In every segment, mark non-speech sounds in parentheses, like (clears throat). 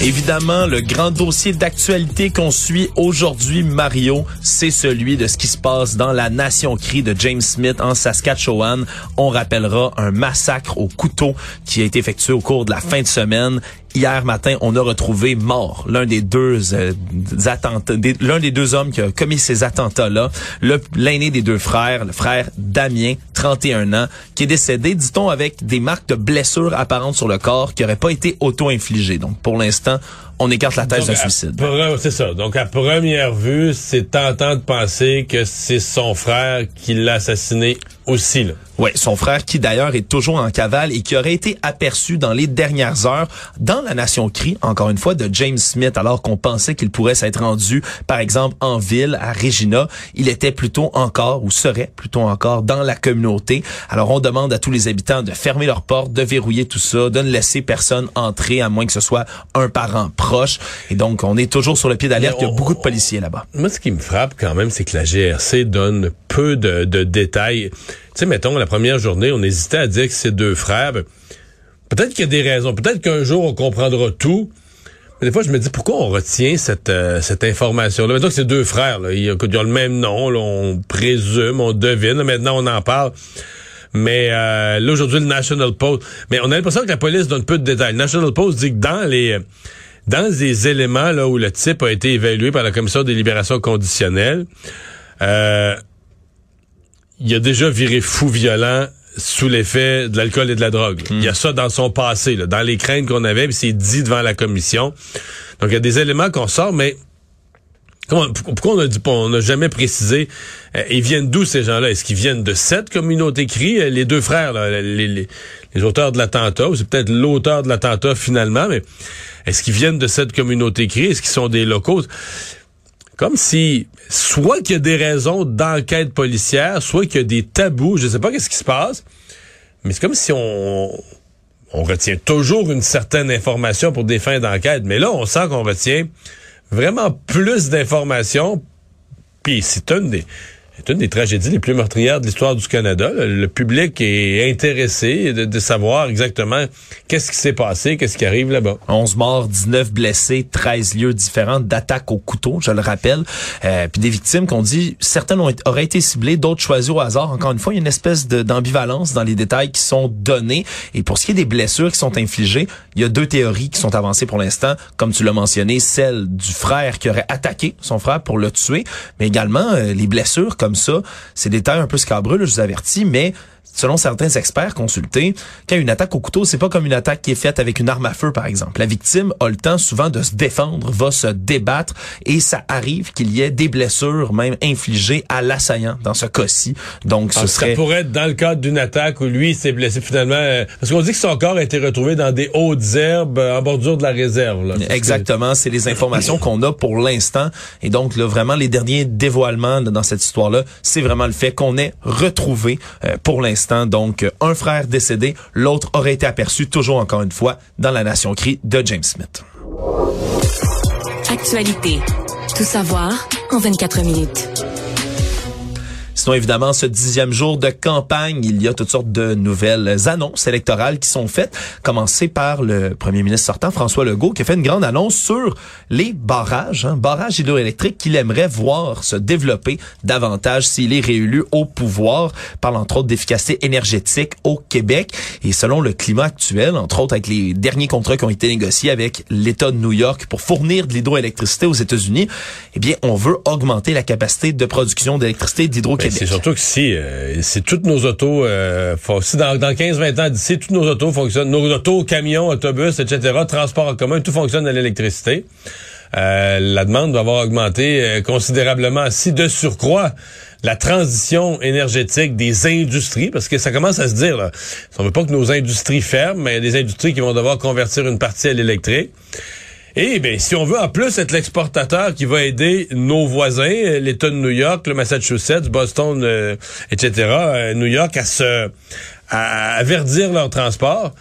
Évidemment, le grand dossier d'actualité qu'on suit aujourd'hui, Mario, c'est celui de ce qui se passe dans la Nation Crie de James Smith en Saskatchewan. On rappellera un massacre au couteau qui a été effectué au cours de la fin de semaine hier matin, on a retrouvé mort l'un des deux euh, attentats, l'un des deux hommes qui a commis ces attentats-là, l'aîné des deux frères, le frère Damien, 31 ans, qui est décédé, dit-on, avec des marques de blessures apparentes sur le corps qui n'auraient pas été auto-infligées. Donc, pour l'instant, on écarte la thèse de suicide. C'est ça. Donc, à première vue, c'est tentant de penser que c'est son frère qui l'a assassiné aussi. Là. Oui, son frère qui d'ailleurs est toujours en cavale et qui aurait été aperçu dans les dernières heures dans la Nation Cri, encore une fois, de James Smith, alors qu'on pensait qu'il pourrait s'être rendu, par exemple, en ville, à Regina. Il était plutôt encore, ou serait plutôt encore, dans la communauté. Alors on demande à tous les habitants de fermer leurs portes, de verrouiller tout ça, de ne laisser personne entrer, à moins que ce soit un parent proche. Et donc, on est toujours sur le pied d'alerte. Il y a beaucoup de policiers là-bas. Moi, ce qui me frappe quand même, c'est que la GRC donne peu de, de détails sais, mettons, la première journée, on hésitait à dire que c'est deux frères. Ben, peut-être qu'il y a des raisons. Peut-être qu'un jour, on comprendra tout. Mais des fois, je me dis, pourquoi on retient cette, euh, cette information-là? Mettons que c'est deux frères. Là. Ils, ont le même nom. on présume, on devine. maintenant, on en parle. Mais euh, là, aujourd'hui, le National Post... Mais on a l'impression que la police donne peu de détails. Le National Post dit que dans les... Dans les éléments là où le type a été évalué par la commission des libérations conditionnelles, euh, il a déjà viré fou violent sous l'effet de l'alcool et de la drogue. Il y a ça dans son passé, là, dans les craintes qu'on avait, puis c'est dit devant la commission. Donc il y a des éléments qu'on sort, mais pourquoi on a dit on n'a jamais précisé euh, ils viennent d'où ces gens-là? Est-ce qu'ils viennent de cette communauté cri euh, Les deux frères, les, les, auteurs de l'attentat, ou c'est peut-être l'auteur de l'attentat finalement, mais est-ce qu'ils viennent de cette communauté cri Est-ce qu'ils sont des locaux? Comme si soit qu'il y a des raisons d'enquête policière, soit qu'il y a des tabous, je sais pas qu'est-ce qui se passe, mais c'est comme si on on retient toujours une certaine information pour des fins d'enquête, mais là on sent qu'on retient vraiment plus d'informations. Puis c'est une des c'est une des tragédies les plus meurtrières de l'histoire du Canada. Le public est intéressé de, savoir exactement qu'est-ce qui s'est passé, qu'est-ce qui arrive là-bas. 11 morts, 19 blessés, 13 lieux différents d'attaques au couteau, je le rappelle. Euh, puis des victimes qu'on dit, certaines ont, auraient été ciblées, d'autres choisies au hasard. Encore une fois, il y a une espèce d'ambivalence dans les détails qui sont donnés. Et pour ce qui est des blessures qui sont infligées, il y a deux théories qui sont avancées pour l'instant. Comme tu l'as mentionné, celle du frère qui aurait attaqué son frère pour le tuer, mais également euh, les blessures comme ça. C'est des terres un peu scabreux, je vous avertis, mais selon certains experts consultés, quand une attaque au couteau, c'est pas comme une attaque qui est faite avec une arme à feu, par exemple. La victime a le temps souvent de se défendre, va se débattre, et ça arrive qu'il y ait des blessures même infligées à l'assaillant dans ce cas-ci. Donc, ce serait... Ça pourrait être dans le cadre d'une attaque où lui s'est blessé finalement, euh, parce qu'on dit que son corps a été retrouvé dans des hautes herbes euh, en bordure de la réserve. Là. Exactement, c'est les informations qu'on a pour l'instant. Et donc, là, vraiment, les derniers dévoilements dans cette histoire-là, c'est vraiment le fait qu'on ait retrouvé euh, pour l'instant donc, un frère décédé, l'autre aurait été aperçu, toujours encore une fois, dans la Nation Cri de James Smith. Actualité. Tout savoir en 24 minutes évidemment, ce dixième jour de campagne, il y a toutes sortes de nouvelles annonces électorales qui sont faites, commencées par le premier ministre sortant, François Legault, qui a fait une grande annonce sur les barrages, hein, barrages hydroélectriques qu'il aimerait voir se développer davantage s'il est réélu au pouvoir. parle entre autres d'efficacité énergétique au Québec. Et selon le climat actuel, entre autres avec les derniers contrats qui ont été négociés avec l'État de New York pour fournir de l'hydroélectricité aux États-Unis, eh bien, on veut augmenter la capacité de production d'électricité d'Hydro-Québec. C'est surtout que si, euh, si toutes nos autos, euh, si dans, dans 15-20 ans d'ici, toutes nos autos fonctionnent, nos autos, camions, autobus, etc., transport en commun, tout fonctionne à l'électricité. Euh, la demande va avoir augmenté euh, considérablement. Si de surcroît, la transition énergétique des industries, parce que ça commence à se dire, là, on veut pas que nos industries ferment, mais il y a des industries qui vont devoir convertir une partie à l'électrique. Et bien, si on veut en plus être l'exportateur qui va aider nos voisins, euh, l'État de New York, le Massachusetts, Boston, euh, etc., euh, New York, à se à, à verdir leur transport,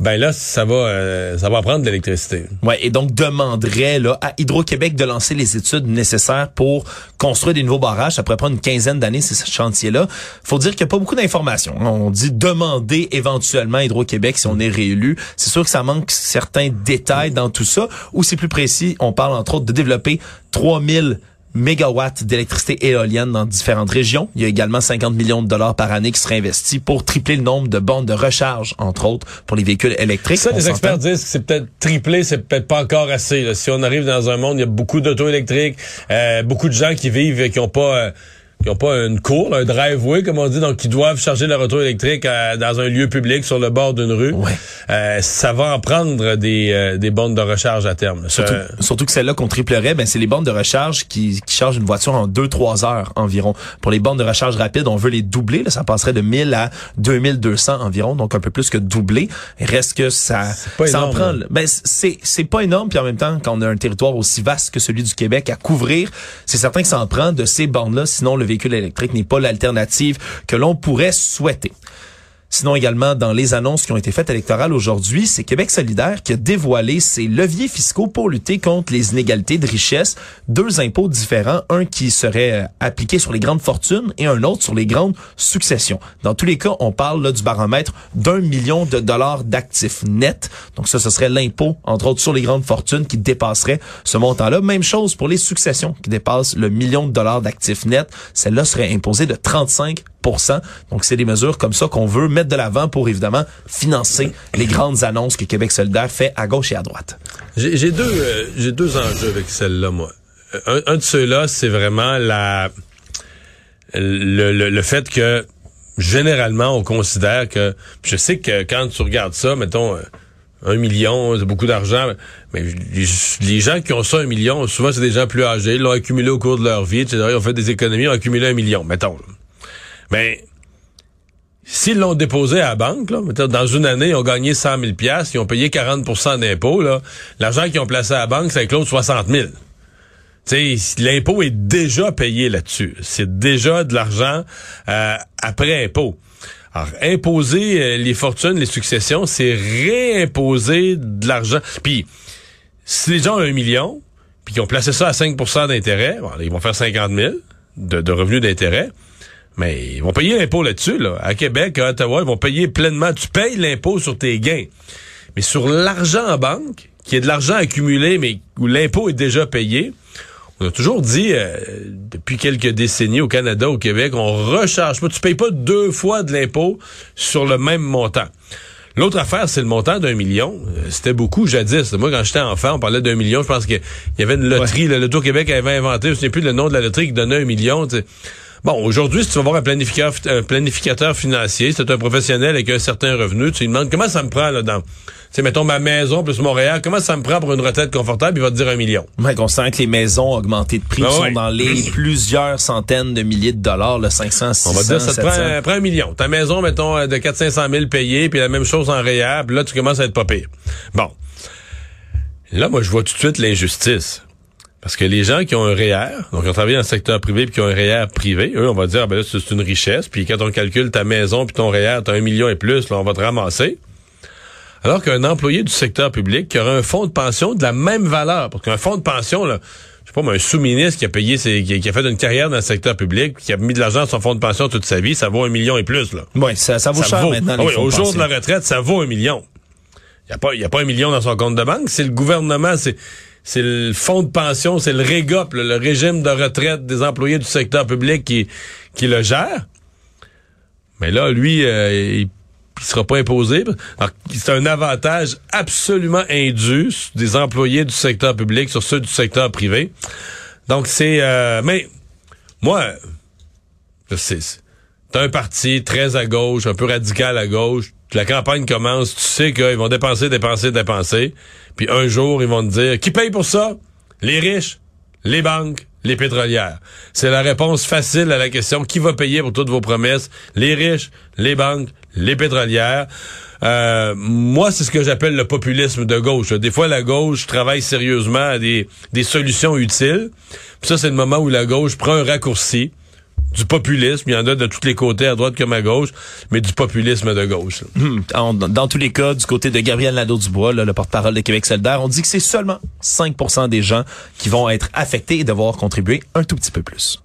ben là, ça va, euh, ça va prendre de l'électricité. Ouais, et donc demanderait là, à Hydro-Québec de lancer les études nécessaires pour construire des nouveaux barrages. Ça pourrait prendre une quinzaine d'années, c'est ce chantier-là. faut dire qu'il n'y a pas beaucoup d'informations. On dit demander éventuellement à Hydro-Québec si on est réélu. C'est sûr que ça manque certains détails dans tout ça. Ou c'est plus précis, on parle entre autres de développer 3000 mégawatts d'électricité éolienne dans différentes régions. Il y a également 50 millions de dollars par année qui seraient investis pour tripler le nombre de bornes de recharge, entre autres, pour les véhicules électriques. Ça, On les experts disent que c'est peut-être triplé, c'est peut-être pas encore assez. là. Si on arrive dans un monde, il y a beaucoup d'auto électriques, euh, beaucoup de gens qui vivent et qui ont pas... euh, qui ont pas une cour, un driveway, comme on dit, donc qui doivent charger leur auto électrique à- dans un lieu public sur le bord d'une rue. Ouais. Euh, ça va en prendre des, euh, des bornes de recharge à terme. Surtout, surtout que celle-là qu'on triplerait, ben c'est les bornes de recharge qui, qui chargent une voiture en 2-3 heures environ. Pour les bornes de recharge rapide, on veut les doubler. Là, ça passerait de 1000 à 2200 environ, donc un peu plus que doubler. Il reste que ça, pas ça en prend. Ben c'est c'est pas énorme, puis en même temps, quand on a un territoire aussi vaste que celui du Québec à couvrir, c'est certain que ça en prend de ces bornes-là. Sinon, le véhicule électrique n'est pas l'alternative que l'on pourrait souhaiter. Sinon également, dans les annonces qui ont été faites électorales aujourd'hui, c'est Québec solidaire qui a dévoilé ses leviers fiscaux pour lutter contre les inégalités de richesse. Deux impôts différents, un qui serait euh, appliqué sur les grandes fortunes et un autre sur les grandes successions. Dans tous les cas, on parle là, du baromètre d'un million de dollars d'actifs nets. Donc ça, ce serait l'impôt, entre autres, sur les grandes fortunes qui dépasserait ce montant-là. Même chose pour les successions qui dépassent le million de dollars d'actifs nets. Celle-là serait imposée de 35 donc, c'est des mesures comme ça qu'on veut mettre de l'avant pour, évidemment, financer les grandes annonces que Québec solidaire fait à gauche et à droite. J'ai deux, euh, j'ai deux enjeux avec celle-là, moi. Un, un de ceux-là, c'est vraiment la le, le, le fait que généralement on considère que je sais que quand tu regardes ça, mettons euh, un million, c'est beaucoup d'argent, mais les, les gens qui ont ça un million, souvent c'est des gens plus âgés, ils l'ont accumulé au cours de leur vie, etc. Ils ont fait des économies, ils ont accumulé un million, mettons. Mais S'ils l'ont déposé à la banque, là, dans une année, ils ont gagné 100 000 ils ont payé 40% d'impôts, l'argent qu'ils ont placé à la banque, ça clôt 60 000 Tu sais, l'impôt est déjà payé là-dessus. C'est déjà de l'argent euh, après impôt. Alors, imposer euh, les fortunes, les successions, c'est réimposer de l'argent. Puis, si les gens ont un million, puis qu'ils ont placé ça à 5% d'intérêt, bon, ils vont faire 50 000 de, de revenus d'intérêt. Mais ils vont payer l'impôt là-dessus. Là. À Québec, à Ottawa, ils vont payer pleinement. Tu payes l'impôt sur tes gains. Mais sur l'argent en banque, qui est de l'argent accumulé, mais où l'impôt est déjà payé, on a toujours dit, euh, depuis quelques décennies au Canada, au Québec, on recharge pas. Tu payes pas deux fois de l'impôt sur le même montant. L'autre affaire, c'est le montant d'un million. Euh, C'était beaucoup jadis. Moi, quand j'étais enfant, on parlait d'un million. Je pense qu'il y avait une loterie. Le Loto-Québec avait inventé, je ne sais plus le nom de la loterie qui donnait un million. Bon, aujourd'hui, si tu vas voir un planificateur, un planificateur financier, c'est un professionnel avec un certain revenu, tu lui demandes comment ça me prend là dans, tu sais, mettons ma maison plus Montréal, comment ça me prend pour une retraite confortable, il va te dire un million. Ouais, on sent que les maisons ont augmenté de prix, Ah sont ouais. dans les (clears throat) plusieurs centaines de milliers de dollars, le 500, 600, On va dire, ça te 700. prend, prend un million. Ta maison, mettons, euh, de 400-500 000 payés, puis la même chose en réel, puis là, tu commences à être pas pire. Bon. Là, moi, je vois tout de suite l'injustice. Parce que les gens qui ont un REER, donc qui ont travaillé dans le secteur privé puis qui ont un REER privé, eux, on va dire, ah, ben là, c'est une richesse. Puis quand on calcule ta maison puis ton REER, t'as un million et plus, là, on va te ramasser. Alors qu'un employé du secteur public qui aura un fonds de pension de la même valeur, parce qu'un fonds de pension, là, je sais pas, moi, un sous-ministre qui a payé ses, qui, a- fait une carrière dans le secteur public, qui a mis de l'argent dans son fonds de pension toute sa vie, ça vaut un million et plus, là. Ouais, ça, ça vaut Ça cher vaut. maintenant. Ah les oui, fonds au jour de la retraite, ça vaut un million. Il n'y a, pas- y a pas un million dans son compte de banque. C'est le gouvernement, c'est c'est le fonds de pension, c'est le REGOP, le, régime de retraite des employés du secteur public qui, qui le gère. Mais là, lui, euh, il il sera pas imposé. C'est un avantage absolument indu des employés du secteur public sur ceux du secteur privé. Donc, c'est... euh, mais, moi, c'est- un parti très à gauche, un peu radical à gauche. La campagne commence, tu sais qu'ils vont dépenser, dépenser, dépenser. Puis un jour, ils vont te dire, qui paye pour ça? Les riches, les banques, les pétrolières. C'est la réponse facile à la question qui va payer pour toutes vos promesses? Les riches, les banques, les pétrolières. Euh, moi, c'est ce que j'appelle le populisme de gauche. Des fois, la gauche travaille sérieusement à des, des solutions utiles. Puis ça, c'est le moment où la gauche prend un raccourci du populisme. Il y en a de tous les côtés, à droite comme à gauche, mais du populisme de gauche. En- dans tous les cas, du côté de Gabriel Nadeau-Dubois, le porte-parole de Québec solidaire, on dit que c'est seulement 5% des gens qui vont être affectés et devoir contribuer un tout petit peu plus.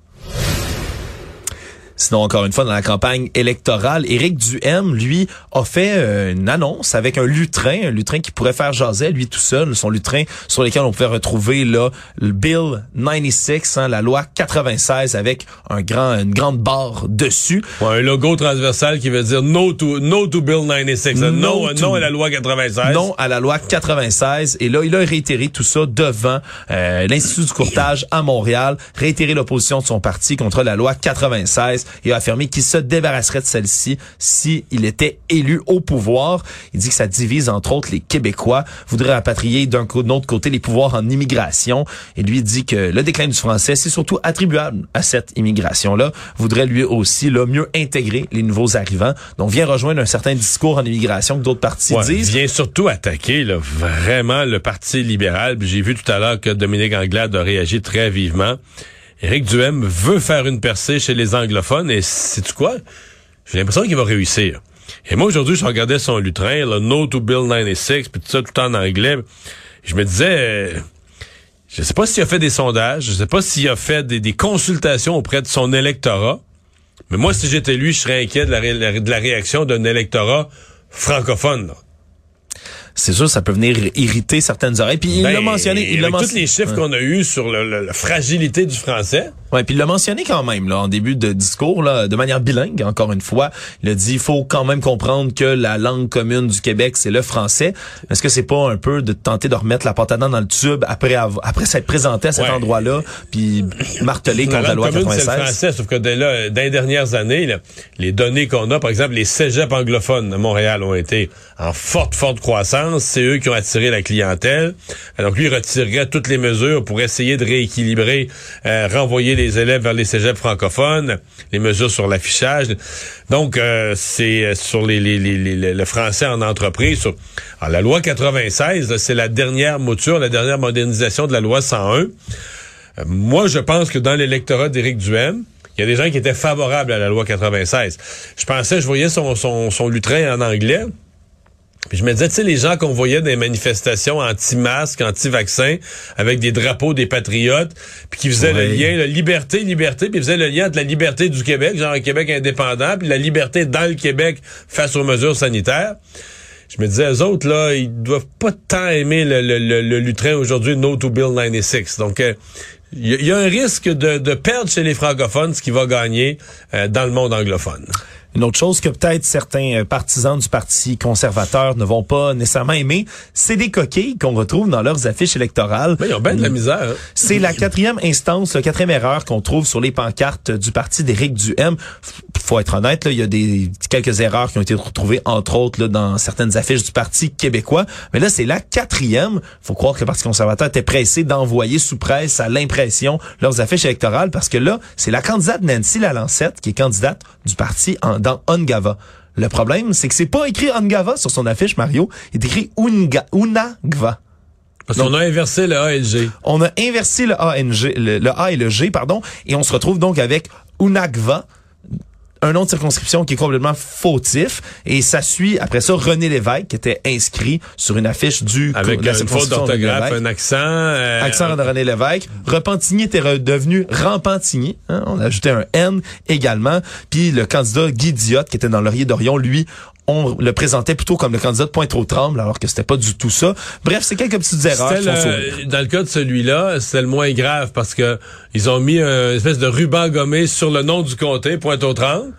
Sinon, encore une fois, dans la campagne électorale, Éric Duhem, lui, a fait euh, une annonce avec un lutrin, un lutrin qui pourrait faire jaser, lui tout seul, son lutrin sur lequel on pouvait retrouver là, le Bill 96, hein, la loi 96, avec un grand, une grande barre dessus. Ouais, un logo transversal qui veut dire no to, no to Bill 96. No Non, to- non à la loi 96. Non à la loi 96. Et là, il a réitéré tout ça devant euh, l'Institut du courtage à Montréal, réitéré l'opposition de son parti contre la loi 96 et a affirmé qu'il se débarrasserait de celle-ci si il était élu au pouvoir. Il dit que ça divise entre autres les Québécois, voudrait rapatrier d'un autre côté les pouvoirs en immigration. Et lui dit que le déclin du français, c'est surtout attribuable à cette immigration-là. Voudrait lui aussi là, mieux intégrer les nouveaux arrivants. Donc vient rejoindre un certain discours en immigration que d'autres partis Ouais, disent. vient surtout attaquer là, vraiment le Parti libéral. J'ai vu tout à l'heure que Dominique Anglade a réagi très vivement. Éric Duhem veut faire une percée chez les anglophones et c'est quoi? J'ai l'impression qu'il va réussir. Et moi, aujourd'hui, je regardais son lutrin, le No to Bill 96, puis tout ça, tout en anglais. Je me disais, euh, je sais pas s'il a fait des sondages, je sais pas s'il a fait des, consultations auprès de son électorat, mais moi, si j'étais lui, je serais inquiet de la, réaction d'un électorat francophone. C'est sûr, ça peut venir irriter certaines oreilles. Puis il Ben, l'a mentionné. Il l'a avec men- tous les chiffres qu'on a eus sur le- le- la fragilité du français. Ouais, puis il l'a mentionné quand même là en début de discours là, de manière bilingue. Encore une fois, il a dit il faut quand même comprendre que la langue commune du Québec c'est le français. Est-ce que c'est pas un peu de tenter de remettre la dents dans le tube après avoir- après s'être présenté à cet Ouais. endroit-là, puis marteler contre la, langue loi commune, c'est le 96? français, sauf que dès là, dans les dernières années, là, les données qu'on a, par exemple, les cégeps anglophones de Montréal ont été en forte, forte croissance. C'est eux qui ont attiré la clientèle. Donc lui, il retirerait toutes les mesures pour essayer de rééquilibrer, euh, renvoyer les élèves vers les cégeps francophones, les mesures sur l'affichage. Donc, euh, c'est euh, sur les, les, les, les- le français en entreprise. Alors, la loi 96, là, c'est la dernière mouture, la dernière modernisation de la loi 101. Euh, Moi, je pense que dans l'électorat d'Éric Duhem, il y a des gens qui étaient favorables à la loi 96. Je pensais, je voyais son, son, son lutrin en anglais. Puis je me disais, tu sais, les gens qu'on voyait les manifestations anti-masques, anti-vaccins, avec des drapeaux des patriotes, puis qui faisaient le lien, la liberté, liberté, puis ils faisaient le lien entre la liberté du Québec, genre un Québec indépendant, puis la liberté dans le Québec face aux mesures sanitaires. Je me disais, eux autres, là, ils doivent pas tant aimer le, le, le, le lutrin aujourd'hui, No to Bill 96. Donc, euh, il y, y a un risque de, de perdre chez les francophones ce qui va gagner euh, dans le monde anglophone. Une autre chose que peut-être certains euh, partisans du Parti conservateur ne vont pas nécessairement aimer, c'est des coquilles qu'on retrouve dans leurs affiches électorales. Mais ils ont bien de la misère. hein. C'est la quatrième instance, la quatrième erreur qu'on trouve sur les pancartes du parti d'Éric Duhem. Faut être honnête, là, il y a des quelques erreurs qui ont été retrouvées, entre autres, là, dans certaines affiches du Parti québécois. Mais là, c'est la quatrième. Faut croire que le Parti conservateur était pressé d'envoyer sous presse à l'impression leurs affiches électorales parce que là, c'est la candidate Nancy Lalancette qui est candidate du parti en, dans Ongava. Le problème, c'est que c'est pas écrit Ongava sur son affiche, Mario. Il est écrit Unga, Unagva. Parce qu'on a inversé le. On a inversé le ANG, le, le A et le G, pardon, et on se retrouve donc avec Unagva, un nom de circonscription qui est complètement fautif, et ça suit après ça René Lévesque qui était inscrit sur une affiche du Avec la une faute d'orthographe, un accent. euh, Accent de René Lévesque. Repentigny était redevenu Rampentigny. hein. On a ajouté un N également. Puis le candidat Guy Diotte, qui était dans Laurier d'Orion, lui, on le présentait plutôt comme le candidat de Pointe-aux-Trembles, alors que c'était pas du tout ça. Bref, c'est quelques petites erreurs qui font sourire. le- dans le cas de celui-là, c'était le moins grave parce que ils ont mis un espèce de ruban gommé sur le nom du comté, Pointe-aux-Trembles.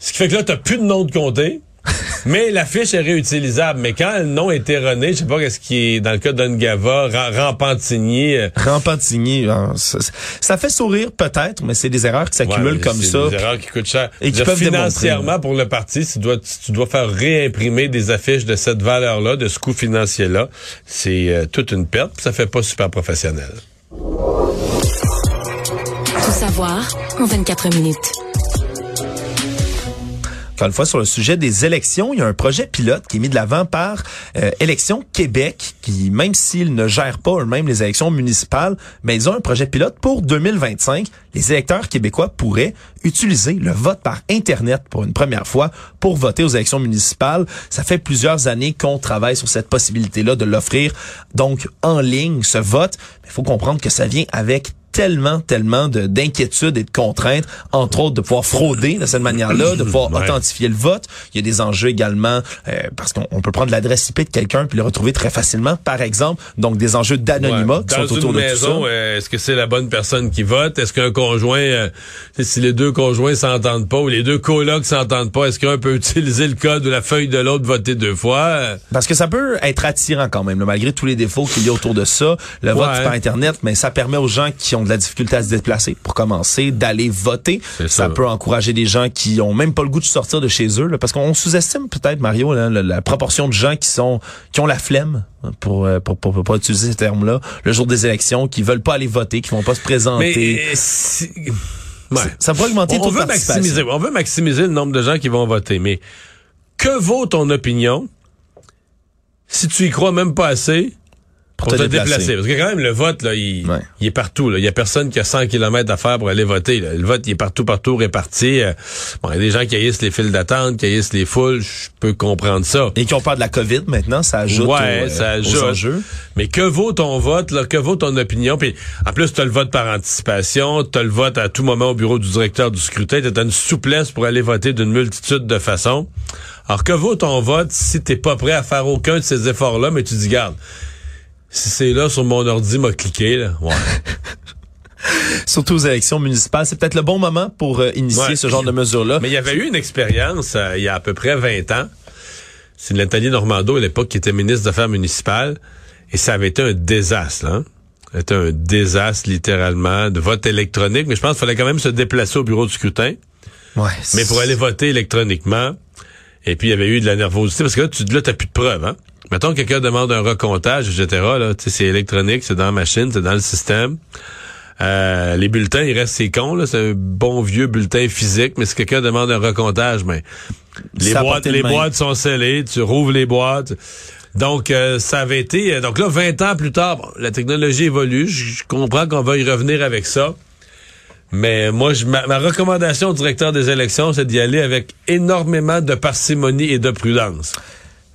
Ce qui fait que là, t'as plus de nom de comté. (laughs) mais l'affiche est réutilisable. Mais quand le nom est erroné, je sais pas qu'est-ce qui est dans le cas d'Ungava, Ram- Rampentigny. euh, hein, ça, ça fait sourire peut-être, mais c'est des erreurs qui s'accumulent comme ça. Des erreurs qui coûtent cher. Et qui peuvent démontrer, financièrement pour le parti, si tu dois, si tu dois faire réimprimer des affiches de cette valeur-là, de ce coût financier-là, c'est euh, toute une perte. puis Ça fait pas super professionnel. savoir en 24 minutes. Encore une fois, sur le sujet des élections, il y a un projet pilote qui est mis de l'avant par euh, Élections Québec, qui, même s'ils ne gèrent pas eux-mêmes les élections municipales, mais ils ont un projet pilote pour 2025. Les électeurs québécois pourraient utiliser le vote par Internet pour une première fois pour voter aux élections municipales. Ça fait plusieurs années qu'on travaille sur cette possibilité-là de l'offrir donc en ligne, ce vote. Il faut comprendre que ça vient avec tellement, tellement de d'inquiétudes et de contraintes, entre autres de pouvoir frauder de cette manière-là, de pouvoir Ouais. authentifier le vote. Il y a des enjeux également euh, parce qu'on on peut prendre l'adresse IP de quelqu'un puis le retrouver très facilement, par exemple. Donc des enjeux d'anonymat Ouais. qui Dans sont autour une de maison, tout ça. euh, est-ce que c'est la bonne personne qui vote? Est-ce qu'un conjoint, euh, si les deux conjoints s'entendent pas ou les deux colocs s'entendent pas, est-ce qu'un peut (laughs) utiliser le code ou la feuille de l'autre voter deux fois? Parce que ça peut être attirant quand même, là, malgré tous les défauts qu'il y a autour de ça. Le vote Ouais. par Internet, mais ça permet aux gens qui ont de la difficulté à se déplacer, pour commencer, d'aller voter. Ça ça. peut encourager des gens qui ont même pas le goût de sortir de chez eux, là, parce qu'on sous-estime peut-être, Mario, là, la, la proportion de gens qui sont qui ont la flemme, hein, pour, euh, pour, pour, pour pas utiliser ce terme-là, le jour des élections, qui veulent pas aller voter, qui vont pas se Mais présenter. euh, si- ouais. Ça pourrait augmenter on, on veut maximiser, on veut maximiser le nombre de gens qui vont voter, mais que vaut ton opinion si tu y crois même pas assez pour, te te, déplacer. déplacer? Parce que quand même, le vote, là, il, Ouais. il est partout. là. Il y a personne qui a 100 km à faire pour aller voter. là. Le vote, il est partout, partout réparti. Euh, bon, il y a des gens qui haïssent les files d'attente, qui haïssent les foules. Je peux comprendre ça. Et qui ont peur de la COVID maintenant, ça ajoute ouais, au- euh, ça aux ajoute. enjeux. Mais que vaut ton vote, là? Que vaut ton opinion? Puis, en plus, t'as le vote par anticipation, t'as le vote à tout moment au bureau du directeur du scrutin, t'as une souplesse pour aller voter d'une multitude de façons. Alors, que vaut ton vote si t'es pas prêt à faire aucun de ces efforts-là, mais tu dis, garde, si c'est là sur mon ordi, m'a cliqué, là. Ouais. (laughs) Surtout aux élections municipales, c'est peut-être le bon moment pour euh, initier Ouais. ce genre de mesures-là. Mais il y avait eu une expérience euh, il y a à peu près 20 ans. C'est Nathalie Normando, à l'époque, qui était ministre des Affaires municipales. Et ça avait été un désastre, hein. C'était un désastre, littéralement, de vote électronique. Mais je pense qu'il fallait quand même se déplacer au bureau du scrutin. Ouais, Mais pour aller voter électroniquement. Et puis, il y avait eu de la nervosité. Parce que là, tu là, t'as plus de preuves, hein. Mettons que quelqu'un demande un recomptage, etc. Là, c'est électronique, c'est dans la machine, c'est dans le système. Euh, les bulletins, il reste c'est con, là, c'est un bon vieux bulletin physique, mais si quelqu'un demande un recomptage, mais les boîtes, les main. boîtes sont scellées, tu rouvres les boîtes. Donc, euh, ça avait été... euh, Donc là, 20 ans plus tard, bon, la technologie évolue. Je je comprends qu'on va y revenir avec ça. Mais moi, je, ma, ma recommandation au directeur des élections, c'est d'y aller avec énormément de parcimonie et de prudence.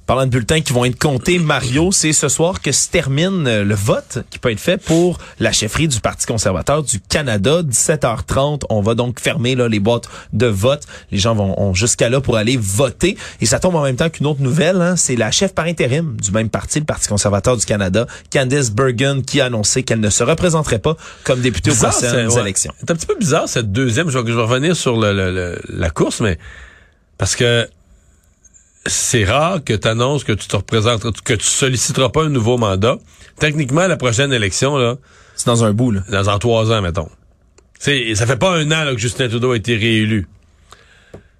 Parlant de bulletins qui vont être comptés, Mario, c'est ce soir que se termine euh, le vote qui peut être fait pour la chefferie du Parti conservateur du Canada. 17h30, on va donc fermer là, les boîtes de vote. Les gens vont ont jusqu'à là pour aller voter. Et ça tombe en même temps qu'une autre nouvelle, hein, c'est la chef par intérim du même parti, le Parti conservateur du Canada, Candice Bergen, qui a annoncé qu'elle ne se représenterait pas comme députée aux Bizarre, prochaines c'est- ouais. élections. C'est un petit peu bizarre cette deuxième. Je vais, je vais revenir sur le- le- le- la course, mais parce que c'est rare que tu annonces que tu te représentes, que tu solliciteras pas un nouveau mandat. Techniquement, la prochaine élection, là, C'est dans un bout, là. dans en trois ans, mettons. C'est, ça fait pas un an là, que Justin Trudeau a été réélu.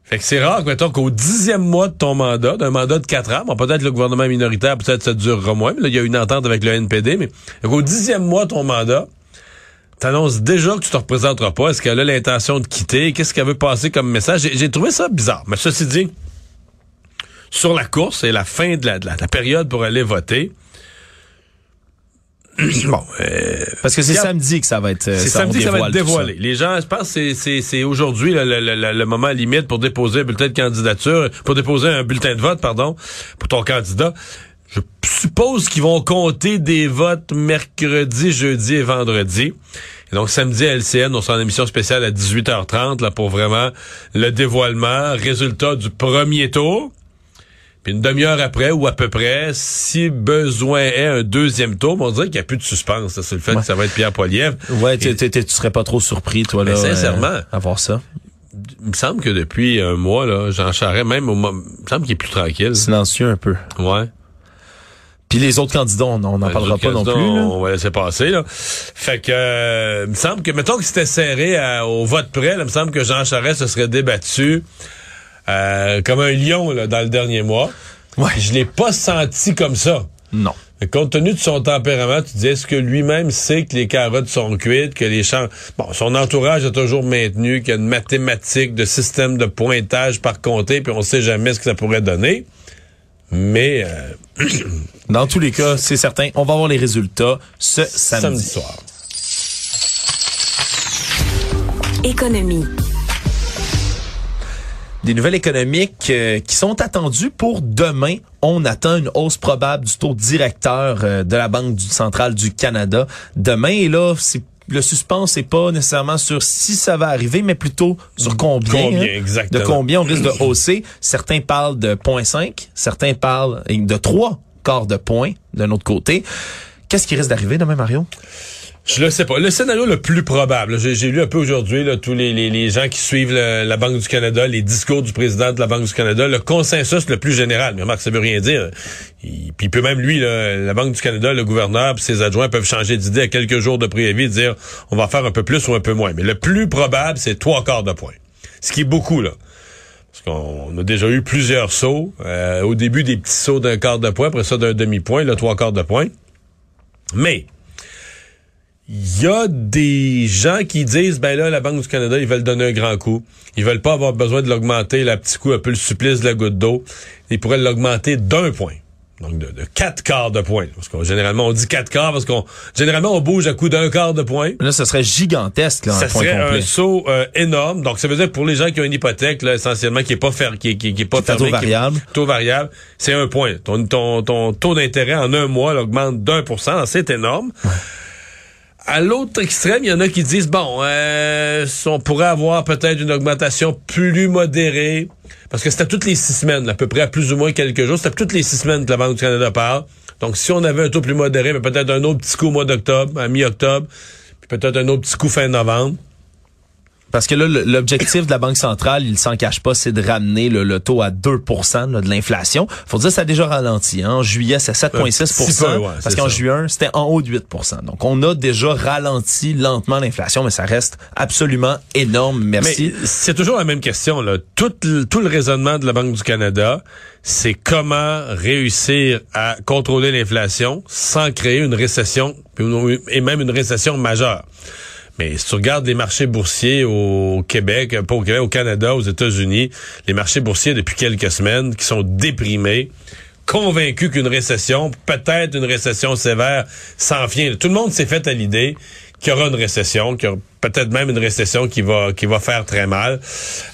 Fait que c'est rare, mettons, qu'au dixième mois de ton mandat, d'un mandat de quatre ans, bon, peut-être le gouvernement minoritaire, peut-être ça durera moins, mais là, il y a une entente avec le NPD, mais qu'au dixième mois de ton mandat, t'annonces déjà que tu te représenteras pas. Est-ce qu'elle a l'intention de quitter? Qu'est-ce qu'elle veut passer comme message? J'ai, j'ai trouvé ça bizarre. Mais ceci dit, sur la course et la fin de la, de la- de la période pour aller voter, (clears throat) bon, euh, Parce que c'est samedi que ça va être. euh, c'est samedi que ça va être dévoilé. Les gens, je pense c'est- c'est c'est aujourd'hui le, le- le- le moment limite pour déposer un bulletin de candidature, pour déposer un bulletin de vote, pardon, pour ton candidat. Je suppose qu'ils vont compter des votes mercredi, jeudi et vendredi. Et donc samedi à LCN, on sera en émission spéciale à 18h30 là pour vraiment le dévoilement, résultat du premier tour. Puis une demi-heure après, ou à peu près, si besoin est un deuxième tour, on dirait qu'il n'y a plus de suspense. C'est le fait que ça va être Pierre Poilievre. Ouais, tu serais pas trop surpris, toi, là. Mais sincèrement. euh, à voir ça. Il me semble que depuis un mois, là, Jean Charest, même au moment, il me semble qu'il est plus tranquille. Silencieux un peu. Ouais. Puis les autres candidats, on n'en parlera pas non plus. On va laisser passer, là. Fait que, euh, il me semble que, mettons que c'était serré à- au vote près, là, il me semble que Jean Charest se serait débattu, euh, comme un lion, là, dans le dernier mois. Ouais. Je l'ai pas senti comme ça. Non. Mais compte tenu de son tempérament, tu dis, est-ce que lui-même sait que les carottes sont cuites, que les champs... Bon, son entourage a toujours maintenu qu'il y a une mathématique de système de pointage par comté, puis on sait jamais ce que ça pourrait donner. Mais... euh, (clears throat) Dans tous les cas, c'est certain, on va avoir les résultats ce samedi. samedi soir. Économie. Des nouvelles économiques euh, qui sont attendues pour demain. On attend une hausse probable du taux directeur euh, de la Banque centrale du Canada demain. Et là, c'est le suspense n'est pas nécessairement sur si ça va arriver, mais plutôt sur combien. Combien, hein, exactement. De combien on risque de hausser. Certains parlent de 0.5, certains parlent de 3 quarts de point d'un autre côté. Qu'est-ce qui risque d'arriver demain, Mario? Je le sais pas. Le scénario le plus probable, j'ai lu un peu aujourd'hui tous les, les, les gens qui suivent le- la Banque du Canada, les discours du président de la Banque du Canada, le consensus le plus général. Mais remarque, ça veut rien dire. Il, puis peut même lui, la Banque du Canada, le gouverneur, puis ses adjoints peuvent changer d'idée à quelques jours de préavis, dire on va faire un peu plus ou un peu moins. Mais le plus probable, c'est trois quarts de point. Ce qui est beaucoup là. Parce qu'on a déjà eu plusieurs sauts. Euh, au début, des petits sauts d'un quart de point, après ça d'un demi-point, là, trois quarts de point. Mais il y a des gens qui disent, ben là, la Banque du Canada, ils veulent donner un grand coup. Ils veulent pas avoir besoin de l'augmenter, la petit coup, un peu le supplice de la goutte d'eau. Ils pourraient l'augmenter d'un point. Donc, de, de quatre quarts de point. Parce qu'on, généralement, on dit quatre quarts parce qu'on, généralement, on bouge à coup d'un quart de point. Là, ce serait gigantesque, là, Ça un point serait complet. un saut euh, énorme. Donc, ça veut dire pour les gens qui ont une hypothèque, là, essentiellement, qui est pas fer, qui, qui, qui est pas taux qui est- variable. taux variable, c'est un point. Ton, ton, ton taux d'intérêt en un mois là, augmente d'un pour cent. C'est énorme. À l'autre extrême, il y en a qui disent bon, euh, on pourrait avoir peut-être une augmentation plus modérée, parce que c'était toutes les six semaines, à peu près à plus ou moins quelques jours. C'était toutes les six semaines que la Banque du Canada parle. Donc, si on avait un taux plus modéré, peut-être un autre petit coup au mois d'octobre, à mi-octobre, puis peut-être un autre petit coup fin novembre. Parce que là, l'objectif de la Banque centrale, il s'en cache pas, c'est de ramener le, le taux à 2 là, de l'inflation. Faut dire que ça a déjà ralenti. Hein. En juillet, c'est 7,6 Un petit peu, ouais, Parce qu'en juin, c'était en haut de 8% Donc, on a déjà ralenti lentement l'inflation, mais ça reste absolument énorme. Merci. C'est toujours la même question. Là. Tout le raisonnement de la Banque du Canada, c'est comment réussir à contrôler l'inflation sans créer une récession et même une récession majeure. Mais si tu regardes les marchés boursiers au Québec, pas au au Canada, aux États-Unis, les marchés boursiers depuis quelques semaines qui sont déprimés, convaincus qu'une récession, peut-être une récession sévère, s'en vient. Tout le monde s'est fait à l'idée qu'il y aura une récession, qu'il y aura peut-être même une récession qui va qui va faire très mal.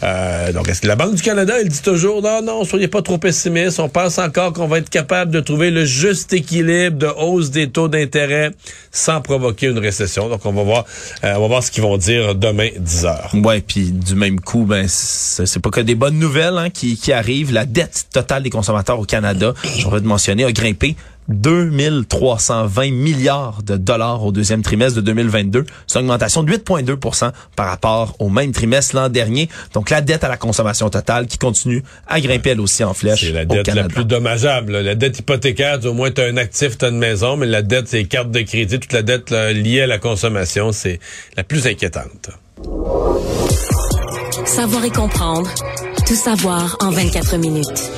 Euh, donc, est-ce que la Banque du Canada, elle dit toujours, non, non, soyez pas trop pessimiste, on pense encore qu'on va être capable de trouver le juste équilibre de hausse des taux d'intérêt sans provoquer une récession. Donc, on va voir, euh, on va voir ce qu'ils vont dire demain 10 heures. Ouais, puis du même coup, ben c'est pas que des bonnes nouvelles hein, qui, qui arrivent. La dette totale des consommateurs au Canada, j'aurais de mentionner, a grimpé 2320 milliards de dollars au deuxième trimestre de 2022. C'est une augmentation de 8,2% par rapport au même trimestre l'an dernier. Donc la dette à la consommation totale qui continue à grimper elle aussi en flèche C'est la au dette la plus dommageable. là. La dette hypothécaire, au moins tu as un actif, tu as une maison, mais la dette, c'est les cartes de crédit, toute la dette là, liée à la consommation, c'est la plus inquiétante. Savoir et comprendre. Tout savoir en 24 minutes.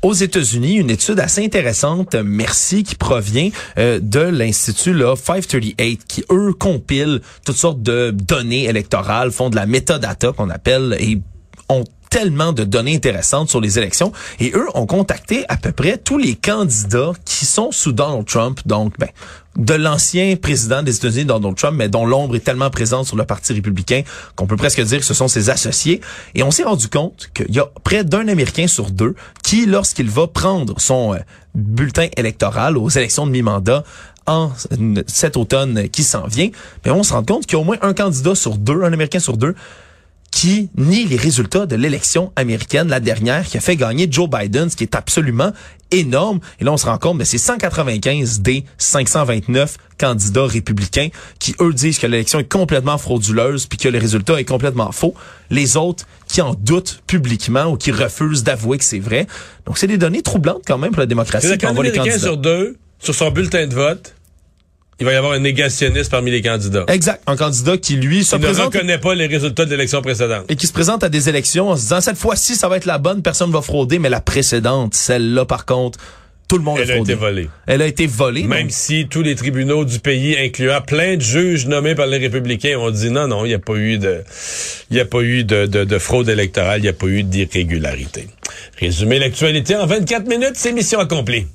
Aux États-Unis, une étude assez intéressante, merci, qui provient euh, de l'Institut là, 538, qui, eux, compilent toutes sortes de données électorales, font de la métadata qu'on appelle, et ont tellement de données intéressantes sur les élections. Et eux ont contacté à peu près tous les candidats qui sont sous Donald Trump, donc ben, de l'ancien président des États-Unis, Donald Trump, mais dont l'ombre est tellement présente sur le Parti républicain qu'on peut presque dire que ce sont ses associés. Et on s'est rendu compte qu'il y a près d'un Américain sur deux qui, lorsqu'il va prendre son euh, bulletin électoral aux élections de mi-mandat, en cet automne qui s'en vient, mais on se rend compte qu'il y a au moins un candidat sur deux, un Américain sur deux, qui nie les résultats de l'élection américaine, la dernière, qui a fait gagner Joe Biden, ce qui est absolument énorme. Et là, on se rend compte, mais c'est 195 des 529 candidats républicains qui, eux, disent que l'élection est complètement frauduleuse puis que le résultat est complètement faux. Les autres qui en doutent publiquement ou qui refusent d'avouer que c'est vrai. Donc, c'est des données troublantes quand même pour la démocratie. C'est quand les candidats. sur deux, sur son bulletin de vote, il va y avoir un négationniste parmi les candidats. Exact. Un candidat qui, lui, se Il ne présente reconnaît pas les résultats de l'élection précédente. et qui se présente à des élections en se disant cette fois-ci ça va être la bonne, personne va frauder, mais la précédente, celle-là par contre, Tout le monde Elle a été volée. Elle a été volée. Même donc- si tous les tribunaux du pays, incluant plein de juges nommés par les républicains, ont dit non, non, il n'y a pas eu de, il n'y a pas eu de, de, de fraude électorale, il n'y a pas eu d'irrégularité. Résumer l'actualité en 24 minutes, c'est mission accomplie.